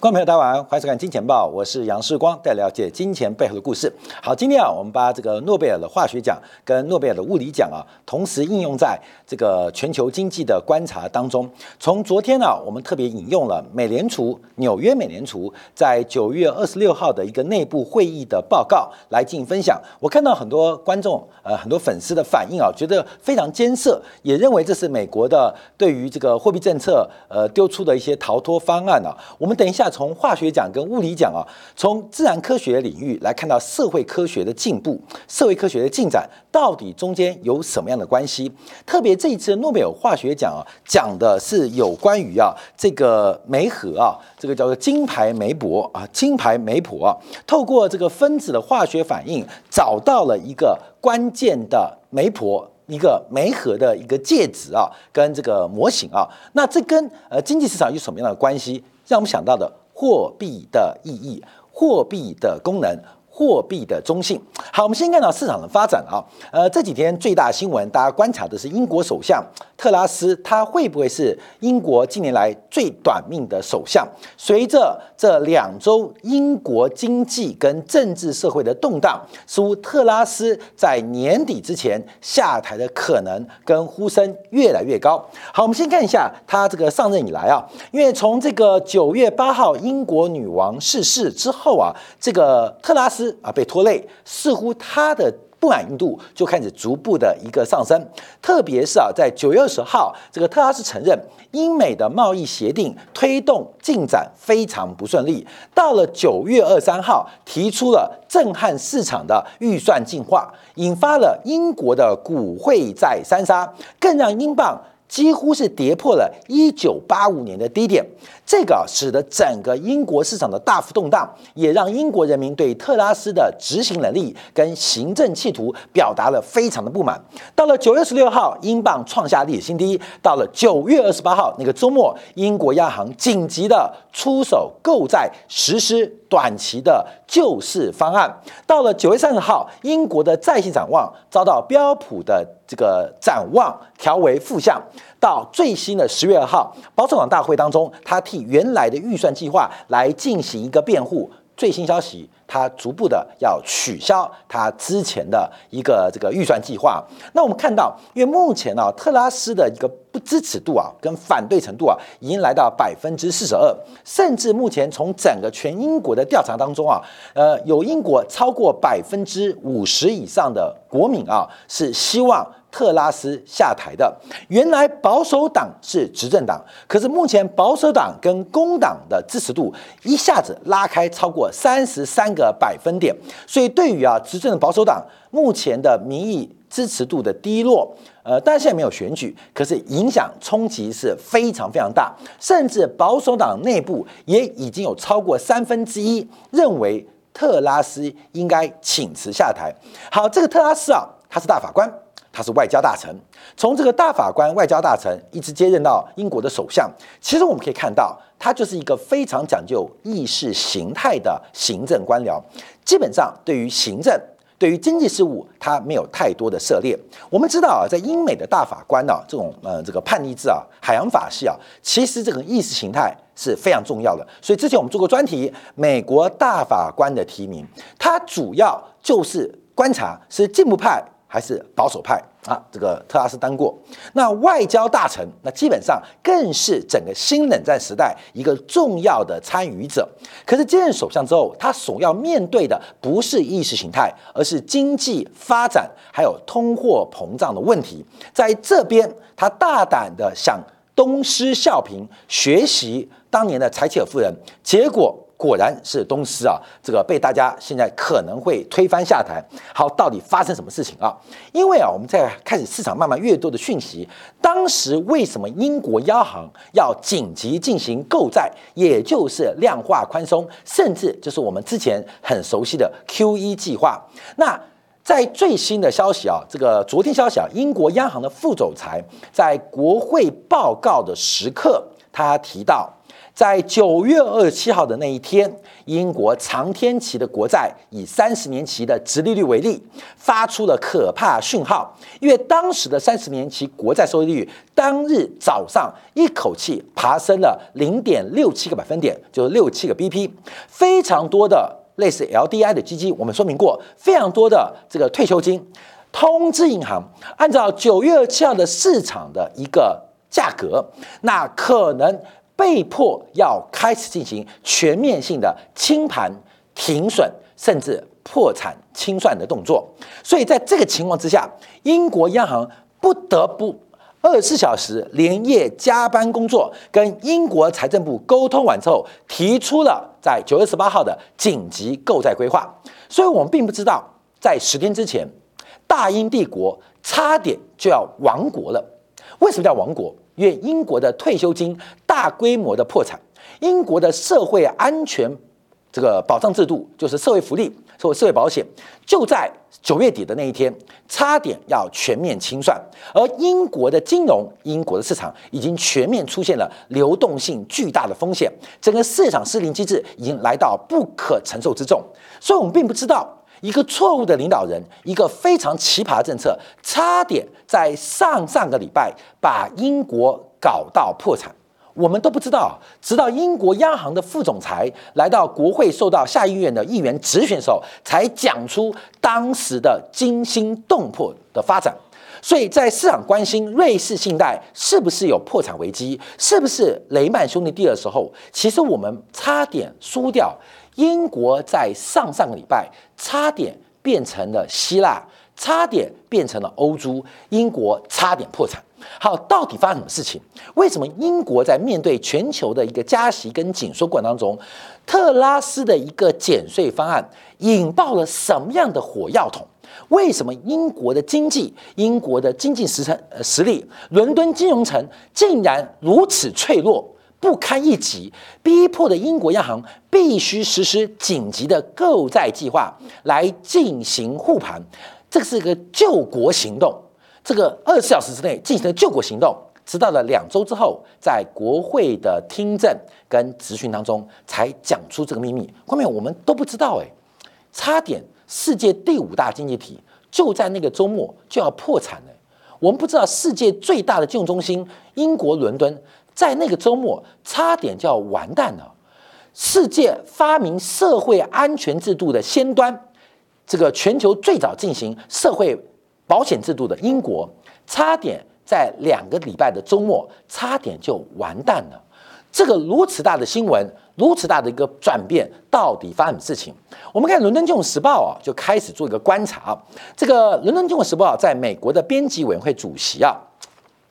观众朋友，大家晚安欢迎收看《金钱报》，我是杨世光，带了解金钱背后的故事。好，今天啊，我们把这个诺贝尔的化学奖跟诺贝尔的物理奖啊，同时应用在这个全球经济的观察当中。从昨天呢，我们特别引用了美联储纽约美联储在九月二十六号的一个内部会议的报告来进行分享。我看到很多观众呃，很多粉丝的反应啊，觉得非常艰涩，也认为这是美国的对于这个货币政策呃丢出的一些逃脱方案啊。我们等一下。从化学奖跟物理奖啊，从自然科学领域来看到社会科学的进步、社会科学的进展，到底中间有什么样的关系？特别这一次诺贝尔化学奖啊，讲的是有关于啊这个酶核啊，这个叫做金牌酶箔啊，金牌酶箔啊，透过这个分子的化学反应，找到了一个关键的酶箔，一个酶核的一个介质啊，跟这个模型啊，那这跟呃经济市场有什么样的关系？让我们想到的货币的意义、货币的功能。货币的中性。好，我们先看到市场的发展啊。呃，这几天最大新闻，大家观察的是英国首相特拉斯，他会不会是英国近年来最短命的首相？随着这两周英国经济跟政治社会的动荡，似乎特拉斯在年底之前下台的可能跟呼声越来越高。好，我们先看一下他这个上任以来啊，因为从这个九月八号英国女王逝世之后啊，这个特拉斯。啊，被拖累，似乎他的不满意度就开始逐步的一个上升。特别是啊，在九月二十号，这个特拉斯承认英美的贸易协定推动进展非常不顺利。到了九月二三号，提出了震撼市场的预算进化，引发了英国的股汇债三杀，更让英镑。几乎是跌破了1985年的低点，这个使得整个英国市场的大幅动荡，也让英国人民对特拉斯的执行能力跟行政企图表达了非常的不满。到了9月16号，英镑创下历史新低；到了9月28号那个周末，英国央行紧急的出手购债，实施短期的救市方案。到了9月30号，英国的在线展望遭到标普的。这个展望调为负向，到最新的十月二号保守党大会当中，他替原来的预算计划来进行一个辩护。最新消息，他逐步的要取消他之前的一个这个预算计划。那我们看到，因为目前呢，特拉斯的一个不支持度啊，跟反对程度啊，已经来到百分之四十二，甚至目前从整个全英国的调查当中啊，呃，有英国超过百分之五十以上的国民啊，是希望。特拉斯下台的，原来保守党是执政党，可是目前保守党跟工党的支持度一下子拉开超过三十三个百分点，所以对于啊执政的保守党目前的民意支持度的低落，呃，但现在没有选举，可是影响冲击是非常非常大，甚至保守党内部也已经有超过三分之一认为特拉斯应该请辞下台。好，这个特拉斯啊，他是大法官。他是外交大臣，从这个大法官、外交大臣一直接任到英国的首相。其实我们可以看到，他就是一个非常讲究意识形态的行政官僚。基本上，对于行政、对于经济事务，他没有太多的涉猎。我们知道啊，在英美的大法官呢，这种呃这个判例制啊、海洋法系啊，其实这个意识形态是非常重要的。所以之前我们做过专题，美国大法官的提名，它主要就是观察是进步派。还是保守派啊，这个特拉斯当过。那外交大臣，那基本上更是整个新冷战时代一个重要的参与者。可是接任首相之后，他所要面对的不是意识形态，而是经济发展还有通货膨胀的问题。在这边，他大胆的想东施效颦，学习当年的柴契尔夫人，结果。果然是东施啊，这个被大家现在可能会推翻下台。好，到底发生什么事情啊？因为啊，我们在开始市场慢慢越多的讯息，当时为什么英国央行要紧急进行购债，也就是量化宽松，甚至就是我们之前很熟悉的 QE 计划。那在最新的消息啊，这个昨天消息啊，英国央行的副总裁在国会报告的时刻，他提到。在九月二十七号的那一天，英国长天期的国债以三十年期的直利率为例，发出了可怕讯号。因为当时的三十年期国债收益率，当日早上一口气爬升了零点六七个百分点，就是六七个 BP，非常多的类似 LDI 的基金，我们说明过，非常多的这个退休金通知银行，按照九月二七号的市场的一个价格，那可能。被迫要开始进行全面性的清盘、停损，甚至破产清算的动作。所以在这个情况之下，英国央行不得不二十四小时连夜加班工作，跟英国财政部沟通完之后，提出了在九月十八号的紧急购债规划。所以我们并不知道，在十天之前，大英帝国差点就要亡国了。为什么叫亡国？因为英国的退休金大规模的破产，英国的社会安全这个保障制度，就是社会福利、社会社会保险，就在九月底的那一天，差点要全面清算。而英国的金融、英国的市场已经全面出现了流动性巨大的风险，整个市场失灵机制已经来到不可承受之重。所以，我们并不知道。一个错误的领导人，一个非常奇葩的政策，差点在上上个礼拜把英国搞到破产。我们都不知道，直到英国央行的副总裁来到国会，受到下议院的议员质询的时候，才讲出当时的惊心动魄的发展。所以在市场关心瑞士信贷是不是有破产危机，是不是雷曼兄弟第二时候，其实我们差点输掉。英国在上上个礼拜差点变成了希腊，差点变成了欧洲，英国差点破产。好，到底发生什么事情？为什么英国在面对全球的一个加息跟紧缩过程当中，特拉斯的一个减税方案引爆了什么样的火药桶？为什么英国的经济、英国的经济实成呃实力，伦敦金融城竟然如此脆弱？不堪一击，逼迫的英国央行必须实施紧急的购债计划来进行护盘，这是一个救国行动。这个二十四小时之内进行的救国行动，直到了两周之后，在国会的听证跟质询当中才讲出这个秘密。后面我们都不知道，哎，差点世界第五大经济体就在那个周末就要破产了。我们不知道世界最大的金融中心英国伦敦。在那个周末，差点就要完蛋了。世界发明社会安全制度的先端，这个全球最早进行社会保险制度的英国，差点在两个礼拜的周末，差点就完蛋了。这个如此大的新闻，如此大的一个转变，到底发生什么事情？我们看《伦敦金融时报》啊，就开始做一个观察。这个《伦敦金融时报》在美国的编辑委员会主席啊。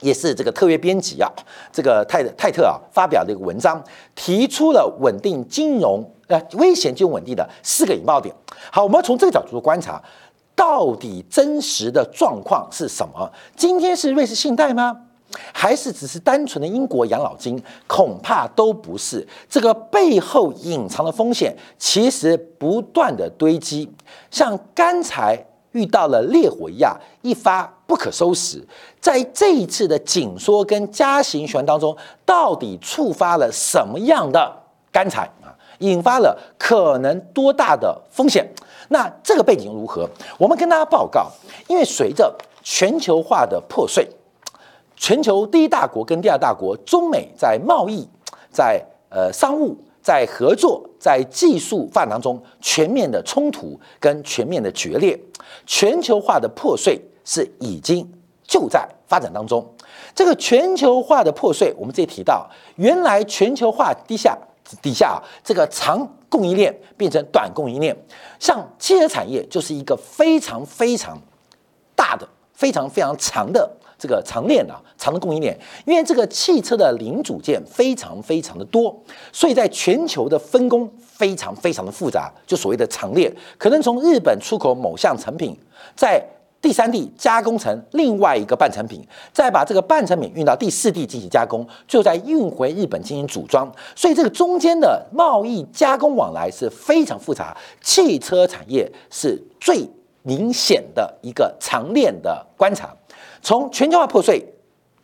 也是这个特约编辑啊，这个泰泰特啊发表的一个文章，提出了稳定金融呃危险金融稳定的四个引爆点。好，我们从这个角度观察，到底真实的状况是什么？今天是瑞士信贷吗？还是只是单纯的英国养老金？恐怕都不是。这个背后隐藏的风险其实不断的堆积，像刚才。遇到了烈火一样，一发不可收拾。在这一次的紧缩跟加息循环当中，到底触发了什么样的干柴啊？引发了可能多大的风险？那这个背景如何？我们跟大家报告，因为随着全球化的破碎，全球第一大国跟第二大国中美在贸易、在呃商务。在合作、在技术发展当中，全面的冲突跟全面的决裂，全球化的破碎是已经就在发展当中。这个全球化的破碎，我们这里提到，原来全球化底下底下这个长供应链变成短供应链，像汽车产业就是一个非常非常大的、非常非常长的。这个长链啊，长的供应链，因为这个汽车的零组件非常非常的多，所以在全球的分工非常非常的复杂，就所谓的长链，可能从日本出口某项成品，在第三地加工成另外一个半成品，再把这个半成品运到第四地进行加工，最后再运回日本进行组装，所以这个中间的贸易加工往来是非常复杂，汽车产业是最明显的一个长链的观察。从全球化破碎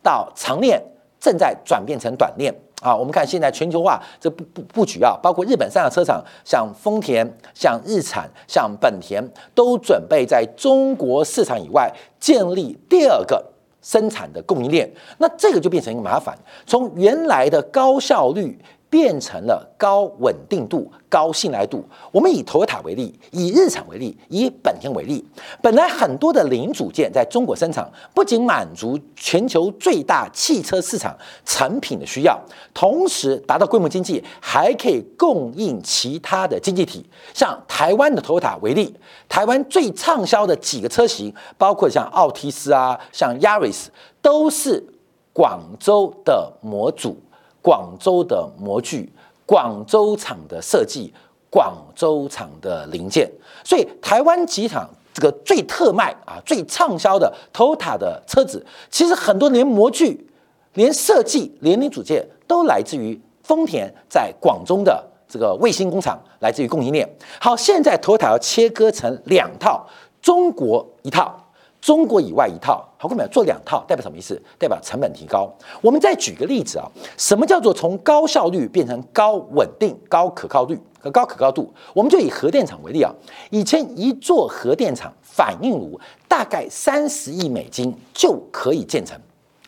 到长链正在转变成短链啊，我们看现在全球化这布布布局啊，包括日本三大车厂，像丰田、像日产、像本田，都准备在中国市场以外建立第二个生产的供应链。那这个就变成一个麻烦，从原来的高效率。变成了高稳定度、高信赖度。我们以 Toyota 为例，以日产为例，以本田为例。本来很多的零组件在中国生产，不仅满足全球最大汽车市场产品的需要，同时达到规模经济，还可以供应其他的经济体。像台湾的 Toyota 为例，台湾最畅销的几个车型，包括像奥提斯啊，像 Yaris，都是广州的模组。广州的模具，广州厂的设计，广州厂的零件，所以台湾机场这个最特卖啊、最畅销的 Toyota 的车子，其实很多连模具、连设计、连零组件都来自于丰田在广州的这个卫星工厂，来自于供应链。好，现在 Toyota 要切割成两套，中国一套。中国以外一套，好，各位做两套代表什么意思？代表成本提高。我们再举个例子啊，什么叫做从高效率变成高稳定、高可靠率和高可靠度？我们就以核电厂为例啊，以前一座核电厂反应炉大概三十亿美金就可以建成，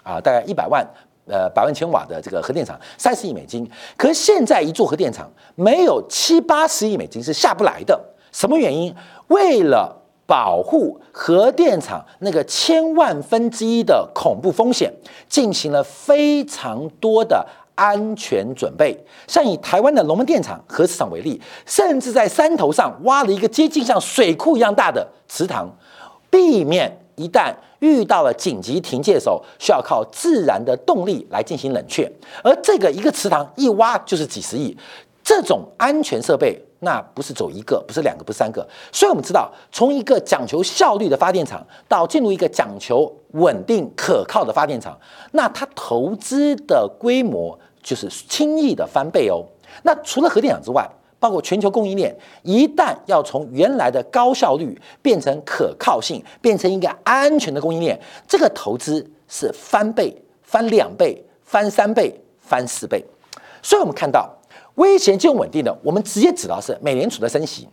啊，大概一百万呃百万千瓦的这个核电厂三十亿美金，可是现在一座核电厂没有七八十亿美金是下不来的，什么原因？为了保护核电厂那个千万分之一的恐怖风险，进行了非常多的安全准备。像以台湾的龙门电厂核市场为例，甚至在山头上挖了一个接近像水库一样大的池塘，避免一旦遇到了紧急停借的时候，需要靠自然的动力来进行冷却。而这个一个池塘一挖就是几十亿，这种安全设备。那不是走一个，不是两个，不是三个，所以我们知道，从一个讲求效率的发电厂，到进入一个讲求稳定可靠的发电厂，那它投资的规模就是轻易的翻倍哦。那除了核电厂之外，包括全球供应链，一旦要从原来的高效率变成可靠性，变成一个安全的供应链，这个投资是翻倍、翻两倍、翻三倍、翻四倍。所以我们看到。危险金融稳定的，我们直接指到是美联储的升息。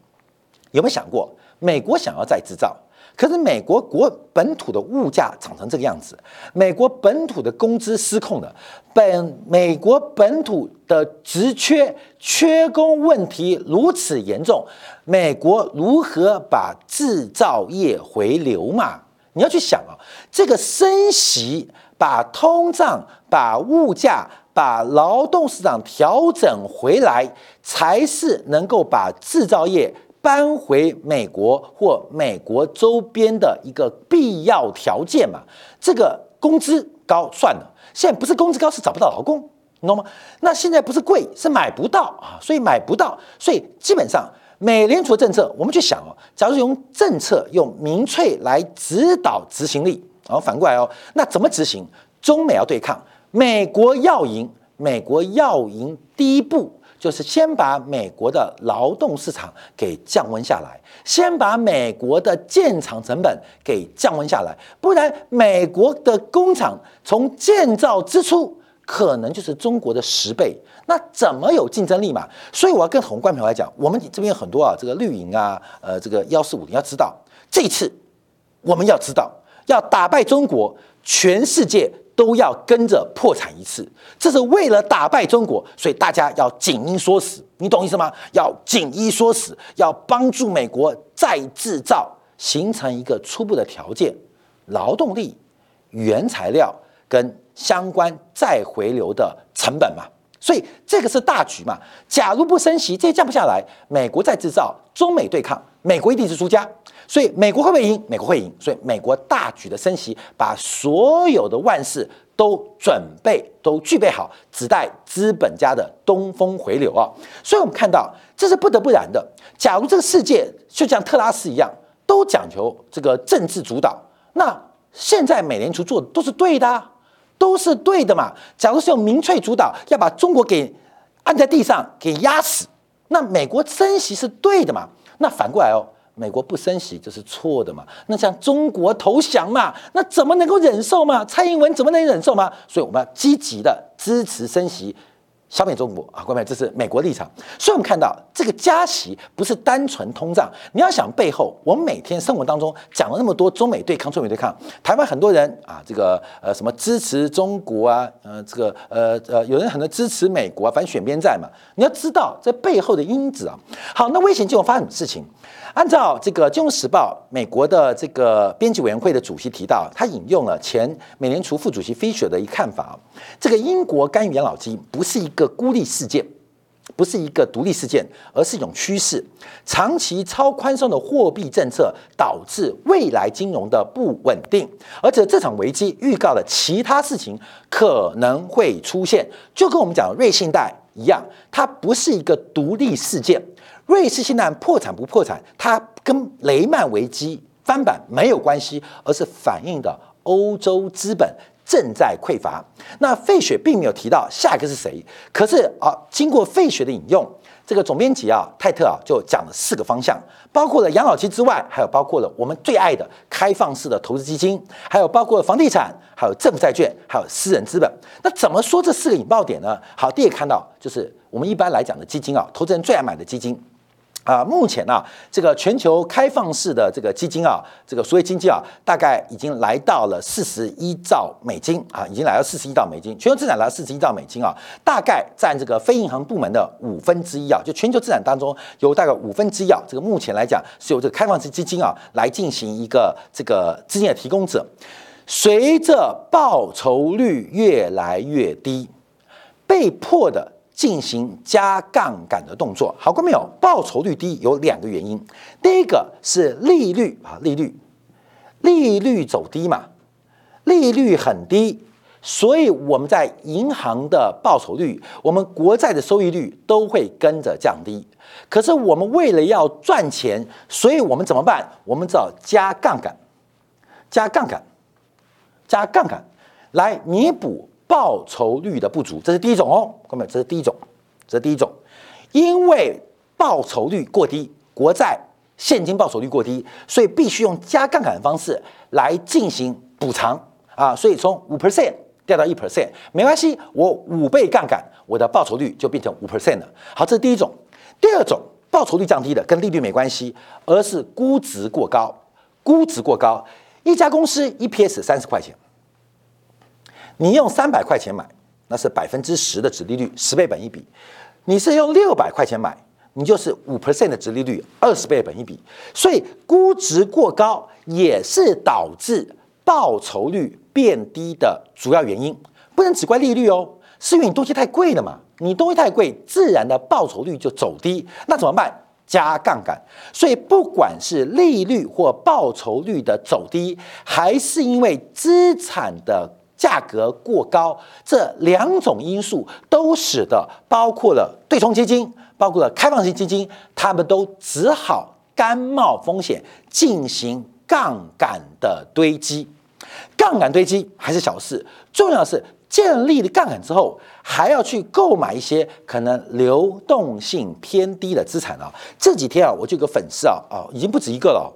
有没有想过，美国想要再制造，可是美国国本土的物价涨成这个样子，美国本土的工资失控了，本美国本土的职缺缺工问题如此严重，美国如何把制造业回流嘛？你要去想啊，这个升息把通胀把物价。把劳动市场调整回来，才是能够把制造业搬回美国或美国周边的一个必要条件嘛？这个工资高算了，现在不是工资高，是找不到劳工，你懂吗？那现在不是贵，是买不到啊，所以买不到，所以基本上美联储政策，我们去想哦，假如用政策用民粹来指导执行力，然后反过来哦，那怎么执行？中美要对抗。美国要赢，美国要赢，第一步就是先把美国的劳动市场给降温下来，先把美国的建厂成本给降温下来，不然美国的工厂从建造之初可能就是中国的十倍，那怎么有竞争力嘛？所以我要跟宏观朋友来讲，我们这边有很多啊，这个绿营啊，呃，这个幺四五零要知道，这次我们要知道，要打败中国，全世界。都要跟着破产一次，这是为了打败中国，所以大家要紧衣缩食，你懂意思吗？要紧衣缩食，要帮助美国再制造，形成一个初步的条件，劳动力、原材料跟相关再回流的成本嘛。所以这个是大局嘛。假如不升息，这降不下来，美国再制造，中美对抗，美国一定是输家。所以美国会不会赢？美国会赢。所以美国大举的升息，把所有的万事都准备都具备好，只待资本家的东风回流啊！所以我们看到这是不得不然的。假如这个世界就像特拉斯一样，都讲求这个政治主导，那现在美联储做的都是对的，都是对的嘛。假如是用民粹主导，要把中国给按在地上给压死，那美国升息是对的嘛？那反过来哦。美国不升息就是错的嘛？那像中国投降嘛？那怎么能够忍受嘛？蔡英文怎么能忍受嘛？所以我们要积极的支持升息，消灭中国啊，各位，这是美国立场。所以我们看到这个加息不是单纯通胀，你要想背后，我们每天生活当中讲了那么多中美对抗、中美对抗，台湾很多人啊，这个呃什么支持中国啊，呃这个呃呃有人很多支持美国啊，反正选边站嘛。你要知道这背后的因子啊。好，那危险金融发生什么事情？按照这个《金融时报》美国的这个编辑委员会的主席提到，他引用了前美联储副主席 Fisher 的一看法这个英国干预养老金不是一个孤立事件，不是一个独立事件，而是一种趋势。长期超宽松的货币政策导致未来金融的不稳定，而且这场危机预告了其他事情可能会出现，就跟我们讲瑞信贷一样，它不是一个独立事件。瑞士信贷破产不破产，它跟雷曼危机翻版没有关系，而是反映的欧洲资本正在匮乏。那费雪并没有提到下一个是谁，可是啊，经过费雪的引用，这个总编辑啊泰特啊就讲了四个方向，包括了养老金之外，还有包括了我们最爱的开放式的投资基金，还有包括了房地产，还有政府债券，还有私人资本。那怎么说这四个引爆点呢？好，第一个看到就是我们一般来讲的基金啊，投资人最爱买的基金。啊，目前呢，这个全球开放式的这个基金啊，这个所谓经济啊，大概已经来到了四十一兆美金啊，已经来到四十一兆美金，全球资产来到四十一兆美金啊，大概占这个非银行部门的五分之一啊，就全球资产当中有大概五分之一啊，这个目前来讲是由这个开放式基金啊来进行一个这个资金的提供者，随着报酬率越来越低，被迫的。进行加杠杆的动作，好过没有？报酬率低有两个原因，第一个是利率啊，利率，利率走低嘛，利率很低，所以我们在银行的报酬率，我们国债的收益率都会跟着降低。可是我们为了要赚钱，所以我们怎么办？我们只好加杠杆，加杠杆，加杠杆来弥补。报酬率的不足，这是第一种哦，各位，这是第一种，这是第一种，因为报酬率过低，国债现金报酬率过低，所以必须用加杠杆的方式来进行补偿啊，所以从五 percent 掉到一 percent 没关系，我五倍杠杆，我的报酬率就变成五 percent 了。好，这是第一种。第二种，报酬率降低的跟利率没关系，而是估值过高，估值过高，一家公司 EPS 三十块钱。你用三百块钱买，那是百分之十的值利率，十倍本一比；你是用六百块钱买，你就是五 percent 的值利率，二十倍本一比。所以估值过高也是导致报酬率变低的主要原因。不能只怪利率哦，是因为你东西太贵了嘛。你东西太贵，自然的报酬率就走低。那怎么办？加杠杆。所以不管是利率或报酬率的走低，还是因为资产的。价格过高，这两种因素都使得包括了对冲基金，包括了开放型基金，他们都只好甘冒风险进行杠杆的堆积。杠杆堆积还是小事，重要的是建立了杠杆之后，还要去购买一些可能流动性偏低的资产啊。这几天啊，我就有个粉丝啊啊，已经不止一个了，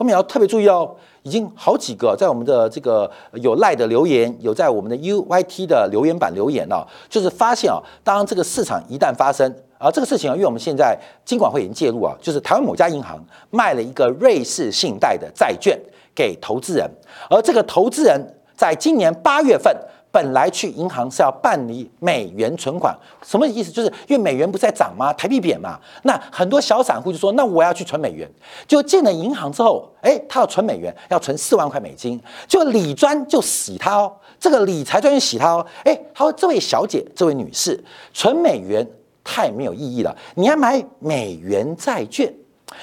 我们也要特别注意哦。已经好几个在我们的这个有赖的留言，有在我们的 U Y T 的留言板留言了，就是发现啊，当这个市场一旦发生啊，这个事情啊，因为我们现在金管会已经介入啊，就是台湾某家银行卖了一个瑞士信贷的债券给投资人，而这个投资人在今年八月份。本来去银行是要办理美元存款，什么意思？就是因为美元不是在涨吗？台币贬嘛。那很多小散户就说：“那我要去存美元。”就进了银行之后，哎，他要存美元，要存四万块美金。就理专就洗他哦，这个理财专员洗他哦。哎，他说：“这位小姐，这位女士，存美元太没有意义了，你要买美元债券。”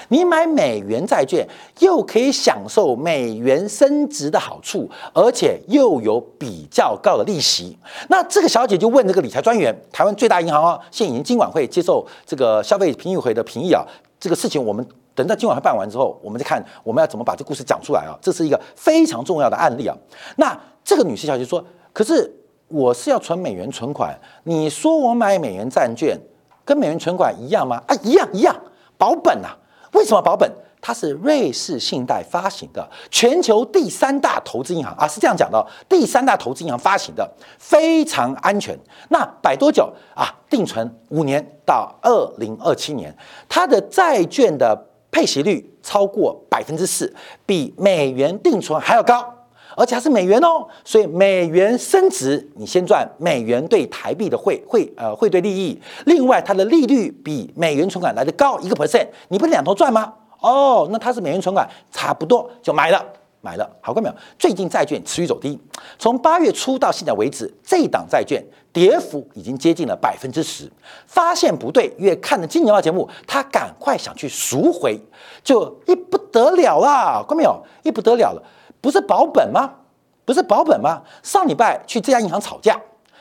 你买美元债券，又可以享受美元升值的好处，而且又有比较高的利息。那这个小姐就问这个理财专员，台湾最大银行哦，现已经金管会接受这个消费评议会的评议啊。这个事情我们等到今晚会办完之后，我们再看我们要怎么把这故事讲出来啊。这是一个非常重要的案例啊。那这个女士小姐说：“可是我是要存美元存款，你说我买美元债券跟美元存款一样吗？啊，一样一样，保本啊。”为什么保本？它是瑞士信贷发行的，全球第三大投资银行啊，是这样讲的，第三大投资银行发行的，非常安全。那摆多久啊？定存五年到二零二七年，它的债券的配息率超过百分之四，比美元定存还要高。而且还是美元哦，所以美元升值，你先赚美元对台币的汇汇呃汇兑利益。另外，它的利率比美元存款来的高一个 percent，你不是两头赚吗？哦，那它是美元存款，差不多就买了买了。好看没有？最近债券持续走低，从八月初到现在为止，这档债券跌幅已经接近了百分之十。发现不对，越看了金牛报节目，他赶快想去赎回，就一不得了啦！看没有？一不得了了。不是保本吗？不是保本吗？上礼拜去这家银行吵架，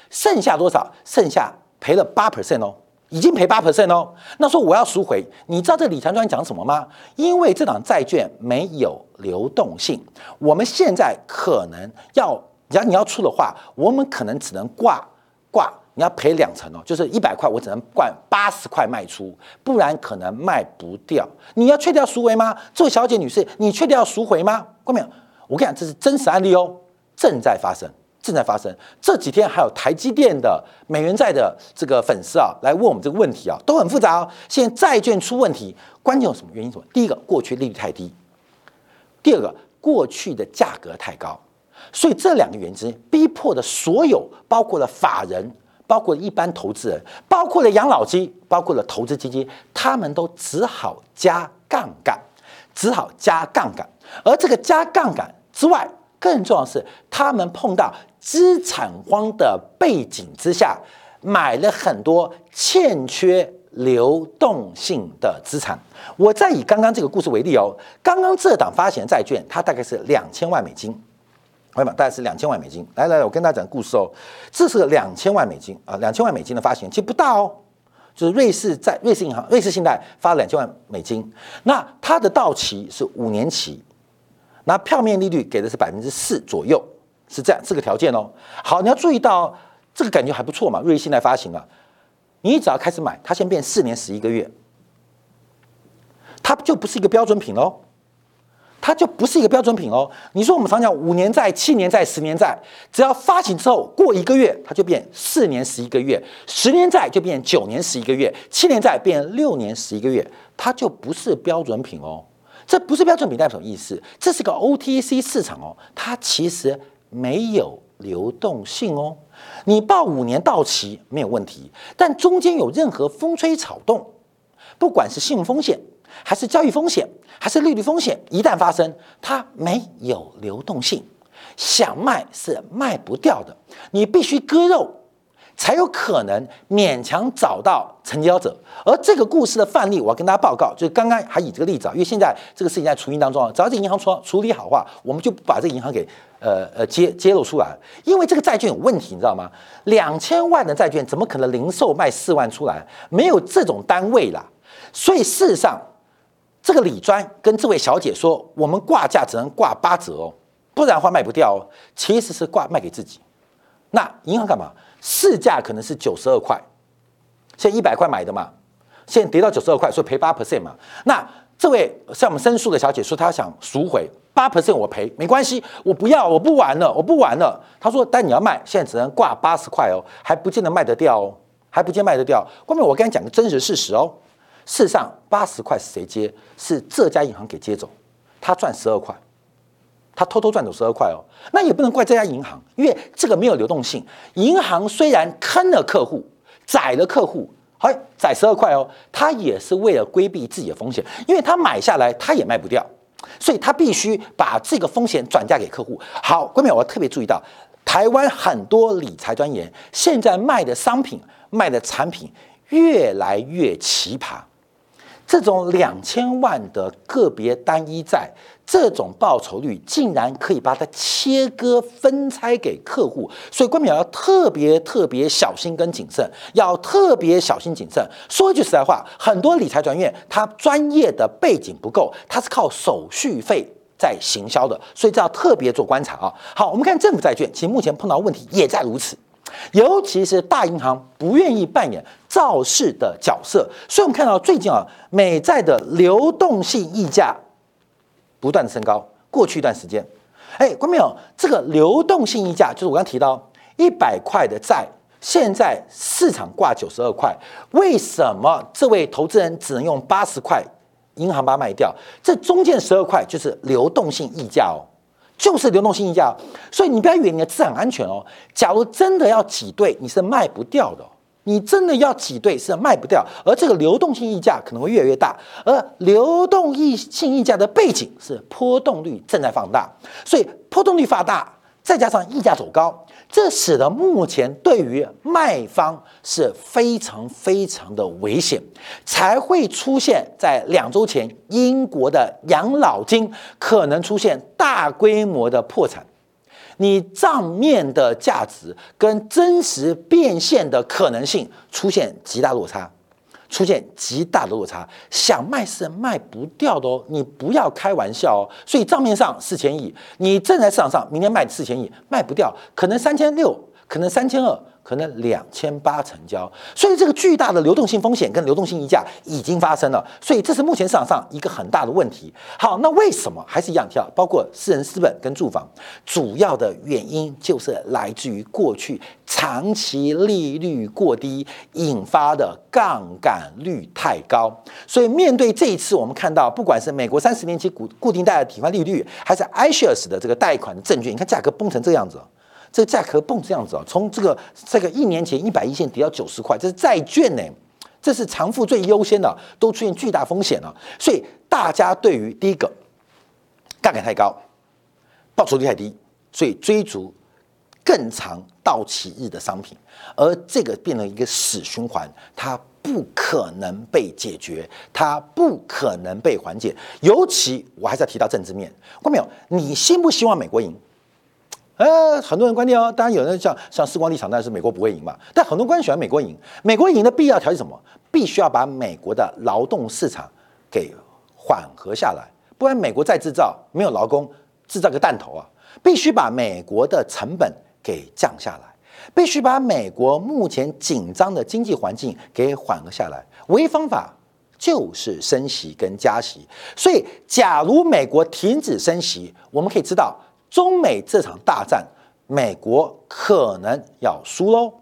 剩下多少？剩下赔了八 percent 哦，已经赔八 percent 哦。那说我要赎回，你知道这理财专讲什么吗？因为这档债券没有流动性，我们现在可能要，假如你要出的话，我们可能只能挂挂，你要赔两成哦，就是一百块，我只能挂八十块卖出，不然可能卖不掉。你要确定要赎回吗？这位小姐女士，你确定要赎回吗？过没有？我跟你讲，这是真实案例哦，正在发生，正在发生。这几天还有台积电的美元债的这个粉丝啊，来问我们这个问题啊，都很复杂哦。现在债券出问题，关键有什么原因？什么？第一个，过去利率太低；第二个，过去的价格太高。所以这两个原因逼迫的所有，包括了法人，包括一般投资人，包括了养老金，包括了投资基金，他们都只好加杠杆，只好加杠杆。而这个加杠杆。之外，更重要的是，他们碰到资产荒的背景之下，买了很多欠缺流动性的资产。我再以刚刚这个故事为例哦，刚刚这档发行债券，它大概是两千万美金，朋友们，大概是两千万美金。来来来，我跟大家讲故事哦，这是个两千万美金啊，两千万美金的发行其实不大哦，就是瑞士在瑞士银行、瑞士信贷发两千万美金，那它的到期是五年期。那票面利率给的是百分之四左右，是这样这个条件哦。好，你要注意到这个感觉还不错嘛。瑞信在发行了，你只要开始买，它先变四年十一个月，它就不是一个标准品喽，它就不是一个标准品哦。你说我们常讲五年债、七年债、十年债，只要发行之后过一个月，它就变四年十一个月；十年债就变九年十一个月；七年债变六年十一个月，它就不是标准品哦。这不是标准比代表什么意思？这是个 OTC 市场哦，它其实没有流动性哦。你报五年到期没有问题，但中间有任何风吹草动，不管是信用风险，还是交易风险，还是利率风险，一旦发生，它没有流动性，想卖是卖不掉的，你必须割肉。才有可能勉强找到成交者，而这个故事的范例，我要跟大家报告，就是刚刚还以这个例子啊，因为现在这个事情在处理当中啊，只要这银行处处理好话，我们就把这个银行给呃呃揭揭露出来，因为这个债券有问题，你知道吗？两千万的债券怎么可能零售卖四万出来？没有这种单位啦，所以事实上，这个李专跟这位小姐说，我们挂价只能挂八折哦，不然的话卖不掉哦，其实是挂卖给自己，那银行干嘛？市价可能是九十二块，现在一百块买的嘛，现在跌到九十二块，所以赔八 percent 嘛。那这位向我们申诉的小姐说，她想赎回八 percent，我赔没关系，我不要，我不玩了，我不玩了。她说，但你要卖，现在只能挂八十块哦，还不见得卖得掉哦，还不见卖得掉。后面我跟你讲个真实事实哦，事实上八十块是谁接？是这家银行给接走，他赚十二块。他偷偷赚走十二块哦，那也不能怪这家银行，因为这个没有流动性。银行虽然坑了客户，宰了客户，好宰十二块哦，他也是为了规避自己的风险，因为他买下来他也卖不掉，所以他必须把这个风险转嫁给客户。好，关键我要特别注意到，台湾很多理财专员现在卖的商品、卖的产品越来越奇葩，这种两千万的个别单一债。这种报酬率竟然可以把它切割分拆给客户，所以关淼要特别特别小心跟谨慎，要特别小心谨慎。说句实在话，很多理财专业他专业的背景不够，他是靠手续费在行销的，所以这要特别做观察啊。好，我们看政府债券，其实目前碰到问题也在如此，尤其是大银行不愿意扮演造势的角色，所以我们看到最近啊，美债的流动性溢价。不断的升高。过去一段时间，哎，观众朋友，这个流动性溢价就是我刚提到一百块的债，现在市场挂九十二块，为什么这位投资人只能用八十块？银行把它卖掉，这中间十二块就是流动性溢价哦，就是流动性溢价。所以你不要以为你的资产安全哦。假如真的要挤兑，你是卖不掉的。你真的要挤兑是卖不掉，而这个流动性溢价可能会越来越大。而流动性溢价的背景是波动率正在放大，所以波动率放大，再加上溢价走高。这使得目前对于卖方是非常非常的危险，才会出现在两周前英国的养老金可能出现大规模的破产，你账面的价值跟真实变现的可能性出现极大落差。出现极大的落差，想卖是卖不掉的哦，你不要开玩笑哦。所以账面上四千亿，你正在市场上明天卖四千亿，卖不掉，可能三千六，可能三千二。可能两千八成交，所以这个巨大的流动性风险跟流动性溢价已经发生了，所以这是目前市场上一个很大的问题。好，那为什么还是一样跳？包括私人资本跟住房，主要的原因就是来自于过去长期利率过低引发的杠杆率太高。所以面对这一次，我们看到不管是美国三十年期固固定贷的提款利率，还是 iShares 的这个贷款的证券，你看价格崩成这样子。这个价格蹦这样子啊，从这个这个一年前一百一线跌到九十块，这是债券呢，这是偿付最优先的，都出现巨大风险了。所以大家对于第一个杠杆太高，报酬率太低，所以追逐更长到期日的商品，而这个变成一个死循环，它不可能被解决，它不可能被缓解。尤其我还是要提到政治面，看到没有？你希不希望美国赢？呃，很多人观点哦，当然有人像像时光立场，但是美国不会赢嘛。但很多观众喜欢美国赢，美国赢的必要条件什么？必须要把美国的劳动市场给缓和下来，不然美国再制造没有劳工，制造个弹头啊！必须把美国的成本给降下来，必须把美国目前紧张的经济环境给缓和下来。唯一方法就是升息跟加息。所以，假如美国停止升息，我们可以知道。中美这场大战，美国可能要输喽，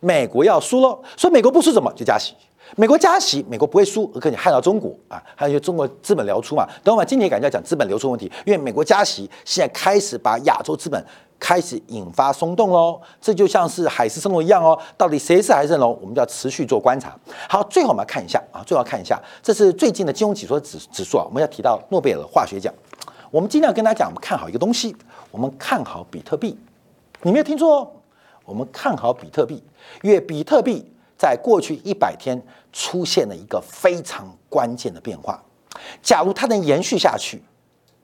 美国要输喽，所以美国不输怎么就加息？美国加息，美国不会输，而可能害到中国啊，还有中国资本流出嘛。等会儿今天感觉要讲资本流出问题，因为美国加息，现在开始把亚洲资本开始引发松动喽，这就像是海市蜃楼一样哦。到底谁是海市蜃楼？我们就要持续做观察。好，最后我们要看一下啊，最后看一下，这是最近的金融指数指指数啊，我们要提到诺贝尔化学奖。我们尽量跟大家讲，我们看好一个东西，我们看好比特币。你没有听错哦，我们看好比特币，因为比特币在过去一百天出现了一个非常关键的变化。假如它能延续下去，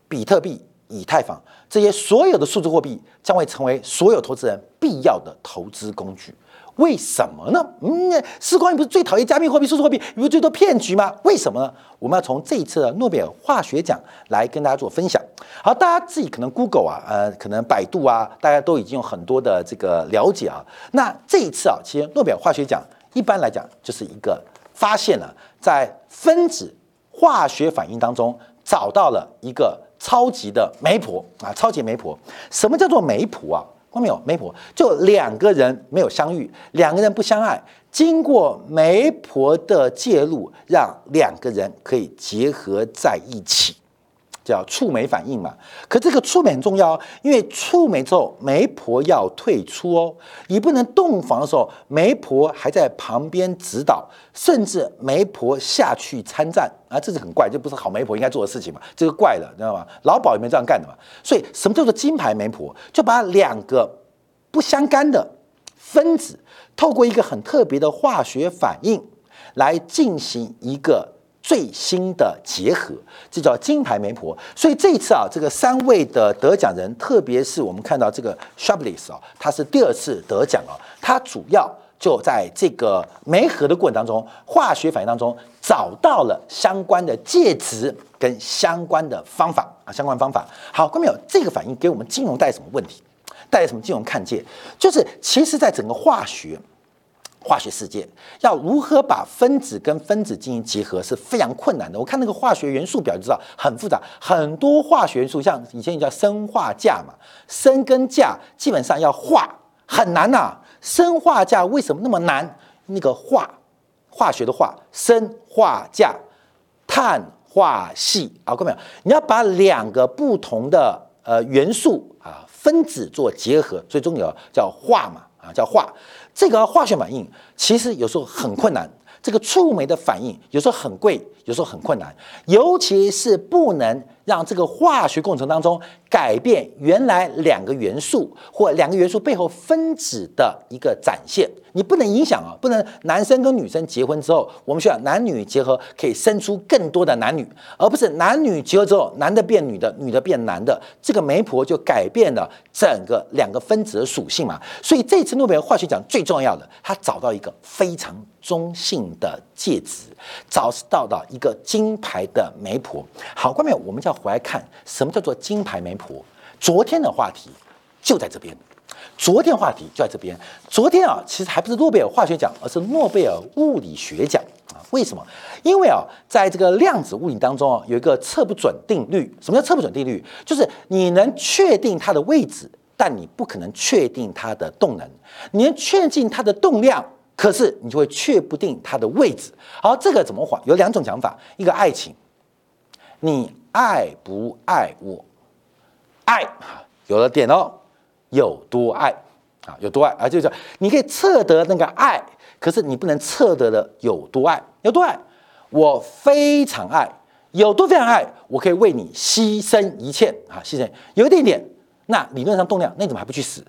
比特币、以太坊这些所有的数字货币将会成为所有投资人必要的投资工具。为什么呢？嗯，时光，你不是最讨厌加密货币、数字货币，不是最多骗局吗？为什么呢？我们要从这一次的诺贝尔化学奖来跟大家做分享。好，大家自己可能 Google 啊，呃，可能百度啊，大家都已经有很多的这个了解啊。那这一次啊，其实诺贝尔化学奖一般来讲就是一个发现了在分子化学反应当中找到了一个超级的媒婆啊，超级媒婆。什么叫做媒婆啊？看没有？媒婆就两个人没有相遇，两个人不相爱，经过媒婆的介入，让两个人可以结合在一起。叫触媒反应嘛，可这个触媒很重要哦，因为触媒之后，媒婆要退出哦，你不能洞房的时候，媒婆还在旁边指导，甚至媒婆下去参战啊，这是很怪，这不是好媒婆应该做的事情嘛，这个怪了，你知道吗？老鸨也没这样干的嘛，所以什么叫做金牌媒婆？就把两个不相干的分子，透过一个很特别的化学反应来进行一个。最新的结合，这叫金牌媒婆。所以这一次啊，这个三位的得奖人，特别是我们看到这个 s h a b l i s 啊，他是第二次得奖啊。他主要就在这个媒合的过程当中，化学反应当中找到了相关的介质跟相关的方法啊，相关方法。好，观众朋友，这个反应给我们金融带什么问题？带来什么金融看见？就是其实在整个化学。化学世界，要如何把分子跟分子进行结合是非常困难的。我看那个化学元素表就知道很复杂，很多化学元素，像以前也叫生化价嘛，生跟价基本上要化很难呐。生化价为什么那么难？那个化化学的化，生化价，碳化系啊，各位朋友，你要把两个不同的呃元素啊分子做结合，最重要叫化嘛啊叫化。这个化学反应其实有时候很困难，这个触媒的反应有时候很贵，有时候很困难，尤其是不能让这个化学过程当中改变原来两个元素或两个元素背后分子的一个展现。你不能影响啊，不能男生跟女生结婚之后，我们需要男女结合可以生出更多的男女，而不是男女结合之后，男的变女的，女的变男的，这个媒婆就改变了整个两个分子的属性嘛。所以这次诺贝尔化学奖最重要的，他找到一个非常中性的介质，找到了一个金牌的媒婆。好，关面我们就要回来看什么叫做金牌媒婆。昨天的话题就在这边。昨天话题就在这边。昨天啊，其实还不是诺贝尔化学奖，而是诺贝尔物理学奖啊。为什么？因为啊，在这个量子物理当中啊，有一个测不准定律。什么叫测不准定律？就是你能确定它的位置，但你不可能确定它的动能。你能确定它的动量，可是你就会确不定它的位置。好，这个怎么画？有两种讲法。一个爱情，你爱不爱我？爱，有了点哦。有多爱啊？有多爱啊？就是你可以测得那个爱，可是你不能测得的有多爱。有多爱？我非常爱，有多非常爱？我可以为你牺牲一切啊！牺牲有一点点，那理论上动量，那你怎么还不去死？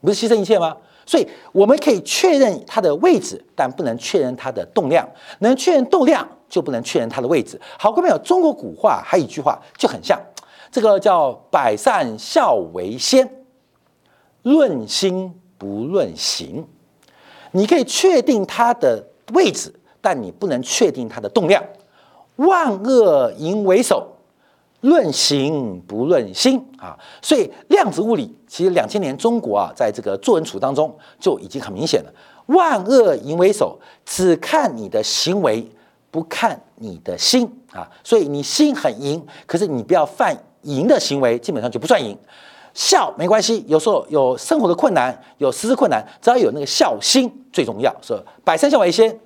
不是牺牲一切吗？所以我们可以确认它的位置，但不能确认它的动量。能确认动量，就不能确认它的位置。好，各位朋友，中国古话还有一句话就很像，这个叫“百善孝为先”。论心不论行，你可以确定它的位置，但你不能确定它的动量。万恶淫为首，论行不论心啊！所以量子物理其实两千年中国啊，在这个作文处当中就已经很明显了。万恶淫为首，只看你的行为，不看你的心啊！所以你心很淫，可是你不要犯淫的行为，基本上就不算淫。孝没关系，有时候有生活的困难，有实质困难，只要有那个孝心最重要。是百善孝为先，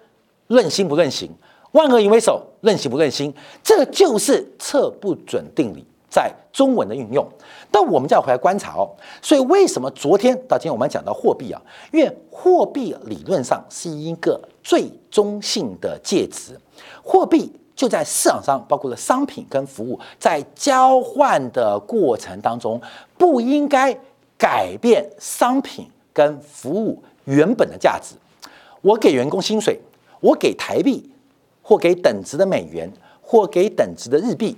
论心不论行，万恶淫为首，论行不任心，这就是测不准定理在中文的运用。但我们就要回来观察哦。所以为什么昨天到今天我们讲到货币啊？因为货币理论上是一个最中性的介质，货币。就在市场上，包括了商品跟服务，在交换的过程当中，不应该改变商品跟服务原本的价值。我给员工薪水，我给台币，或给等值的美元，或给等值的日币，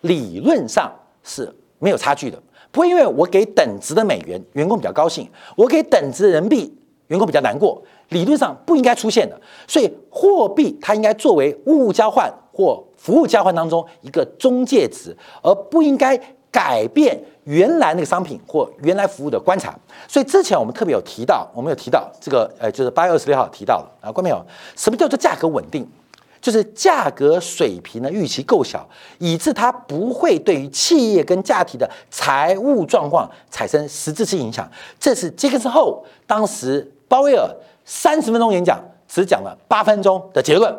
理论上是没有差距的。不会因为我给等值的美元，员工比较高兴；我给等值的人民币，员工比较难过。理论上不应该出现的。所以货币它应该作为物物交换。或服务交换当中一个中介值，而不应该改变原来那个商品或原来服务的观察。所以之前我们特别有提到，我们有提到这个，呃，就是八月二十六号提到了啊，关没有？什么叫做价格稳定？就是价格水平的预期够小，以致它不会对于企业跟家庭的财务状况产生实质性影响。这是杰克斯后当时鲍威尔三十分钟演讲只讲了八分钟的结论。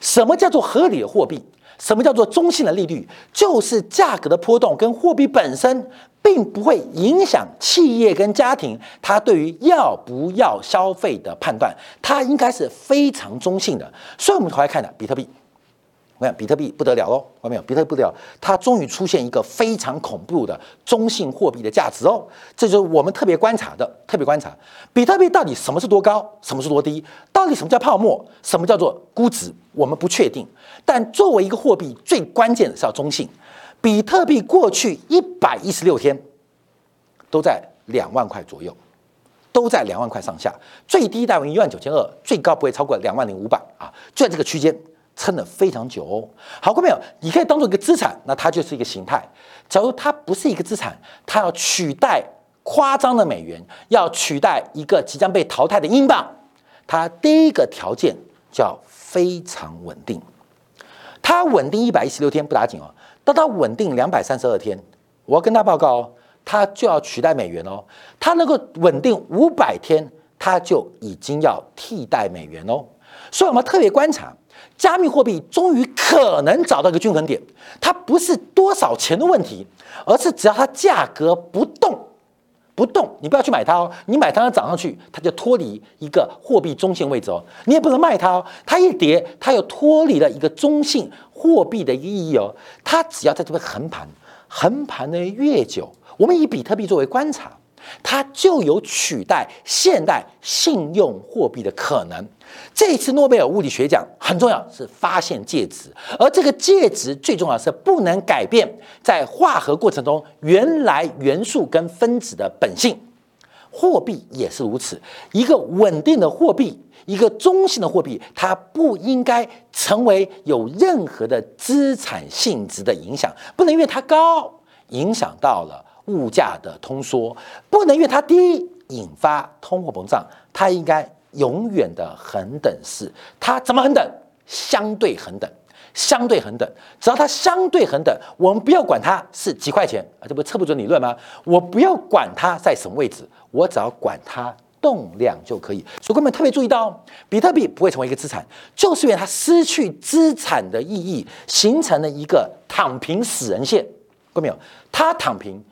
什么叫做合理的货币？什么叫做中性的利率？就是价格的波动跟货币本身并不会影响企业跟家庭它对于要不要消费的判断，它应该是非常中性的。所以，我们回来看的比特币。我看比特币不得了喽，看到没有？比特币不得了，它终于出现一个非常恐怖的中性货币的价值哦，这就是我们特别观察的，特别观察比特币到底什么是多高，什么是多低，到底什么叫泡沫，什么叫做估值，我们不确定。但作为一个货币，最关键的是要中性。比特币过去一百一十六天都在两万块左右，都在两万块上下，最低大约一万九千二，最高不会超过两万零五百啊，就在这个区间。撑了非常久哦，好，过没有？你可以当做一个资产，那它就是一个形态。假如它不是一个资产，它要取代夸张的美元，要取代一个即将被淘汰的英镑，它第一个条件叫非常稳定。它稳定一百一十六天不打紧哦，当它稳定两百三十二天，我要跟他报告哦，它就要取代美元哦。它能够稳定五百天，它就已经要替代美元哦。所以我们特别观察，加密货币终于可能找到一个均衡点，它不是多少钱的问题，而是只要它价格不动。不动，你不要去买它哦。你买它，它涨上去，它就脱离一个货币中性位置哦。你也不能卖它哦。它一跌，它又脱离了一个中性货币的意义哦。它只要在这边横盘，横盘的越久，我们以比特币作为观察。它就有取代现代信用货币的可能。这次诺贝尔物理学奖很重要，是发现介质，而这个介质最重要是不能改变在化合过程中原来元素跟分子的本性。货币也是如此，一个稳定的货币，一个中性的货币，它不应该成为有任何的资产性质的影响，不能因为它高影响到了。物价的通缩不能因为它低引发通货膨胀，它应该永远的恒等式。它怎么恒等？相对恒等，相对恒等。只要它相对恒等，我们不要管它是几块钱啊，这不测不准理论吗？我不要管它在什么位置，我只要管它动量就可以。所以，各位特别注意到，比特币不会成为一个资产，就是因为它失去资产的。意义，形成了一个躺平死人线。各位没有？它躺平。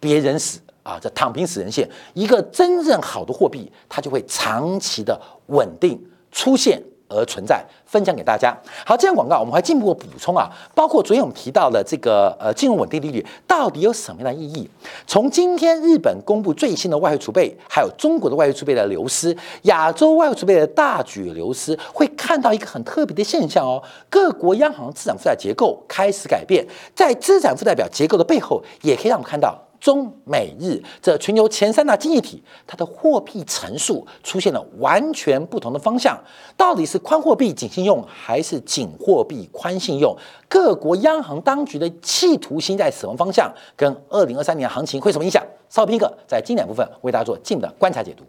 别人死啊，这躺平死人线，一个真正好的货币，它就会长期的稳定出现而存在。分享给大家。好，这样广告我们还进一步补充啊，包括昨天我们提到的这个呃金融稳定利率到底有什么样的意义？从今天日本公布最新的外汇储备，还有中国的外汇储备的流失，亚洲外汇储备的大举流失，会看到一个很特别的现象哦，各国央行资产负债结构开始改变，在资产负债表结构的背后，也可以让我们看到。中美日这全球前三大经济体，它的货币乘数出现了完全不同的方向，到底是宽货币紧信用，还是紧货币宽信用？各国央行当局的企图心在什么方向？跟二零二三年行情会什么影响？稍后片刻，在经典部分为大家做进一步的观察解读。